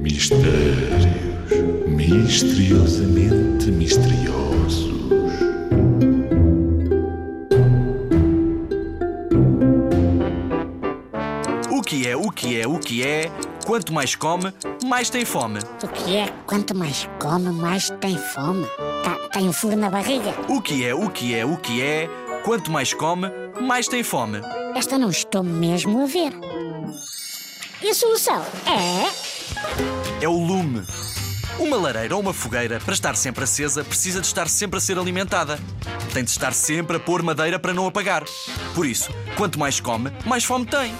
Mistérios misteriosamente misteriosos. O que é, o que é, o que é? Quanto mais come, mais tem fome. O que é? Quanto mais come, mais tem fome. Tá, tem um furo na barriga. O que é, o que é, o que é? Quanto mais come, mais tem fome. Esta não estou mesmo a ver. E a solução é. É o lume. Uma lareira ou uma fogueira, para estar sempre acesa, precisa de estar sempre a ser alimentada. Tem de estar sempre a pôr madeira para não apagar. Por isso, quanto mais come, mais fome tem.